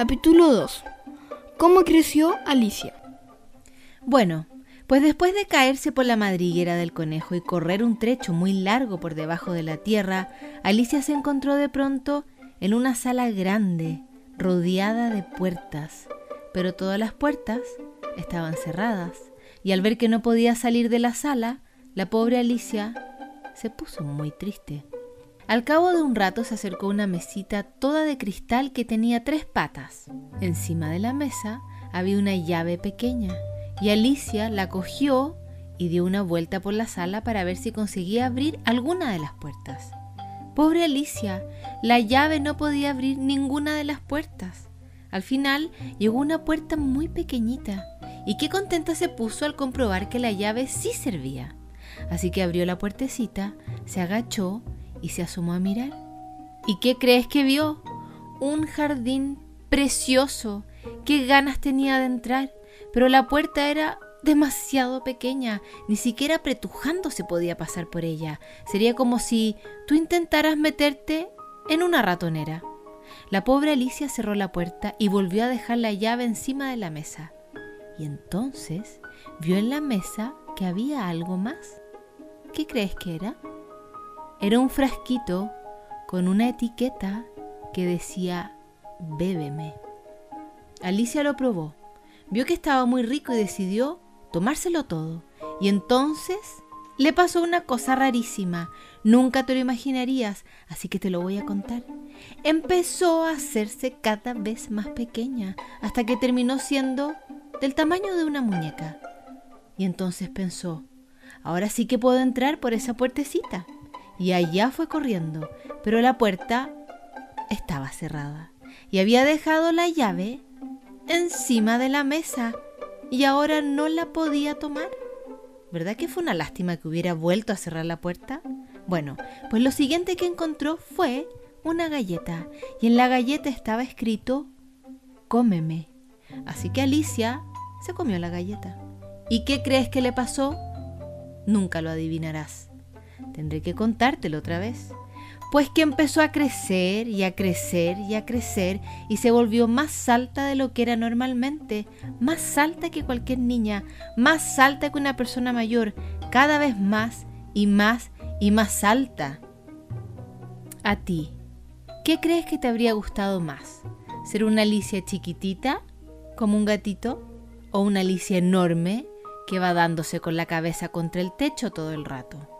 Capítulo 2. ¿Cómo creció Alicia? Bueno, pues después de caerse por la madriguera del conejo y correr un trecho muy largo por debajo de la tierra, Alicia se encontró de pronto en una sala grande, rodeada de puertas, pero todas las puertas estaban cerradas, y al ver que no podía salir de la sala, la pobre Alicia se puso muy triste. Al cabo de un rato se acercó una mesita toda de cristal que tenía tres patas. Encima de la mesa había una llave pequeña y Alicia la cogió y dio una vuelta por la sala para ver si conseguía abrir alguna de las puertas. Pobre Alicia, la llave no podía abrir ninguna de las puertas. Al final llegó una puerta muy pequeñita y qué contenta se puso al comprobar que la llave sí servía. Así que abrió la puertecita, se agachó y se asomó a mirar. ¿Y qué crees que vio? Un jardín precioso. Qué ganas tenía de entrar, pero la puerta era demasiado pequeña, ni siquiera apretujando se podía pasar por ella. Sería como si tú intentaras meterte en una ratonera. La pobre Alicia cerró la puerta y volvió a dejar la llave encima de la mesa. Y entonces vio en la mesa que había algo más. ¿Qué crees que era? Era un frasquito con una etiqueta que decía bébeme. Alicia lo probó, vio que estaba muy rico y decidió tomárselo todo. Y entonces le pasó una cosa rarísima, nunca te lo imaginarías, así que te lo voy a contar. Empezó a hacerse cada vez más pequeña, hasta que terminó siendo del tamaño de una muñeca. Y entonces pensó, ahora sí que puedo entrar por esa puertecita y allá fue corriendo, pero la puerta estaba cerrada y había dejado la llave encima de la mesa y ahora no la podía tomar. ¿Verdad que fue una lástima que hubiera vuelto a cerrar la puerta? Bueno, pues lo siguiente que encontró fue una galleta y en la galleta estaba escrito cómeme. Así que Alicia se comió la galleta. ¿Y qué crees que le pasó? Nunca lo adivinarás. Tendré que contártelo otra vez. Pues que empezó a crecer y a crecer y a crecer y se volvió más alta de lo que era normalmente, más alta que cualquier niña, más alta que una persona mayor, cada vez más y más y más alta. A ti, ¿qué crees que te habría gustado más? ¿Ser una Alicia chiquitita, como un gatito? ¿O una Alicia enorme que va dándose con la cabeza contra el techo todo el rato?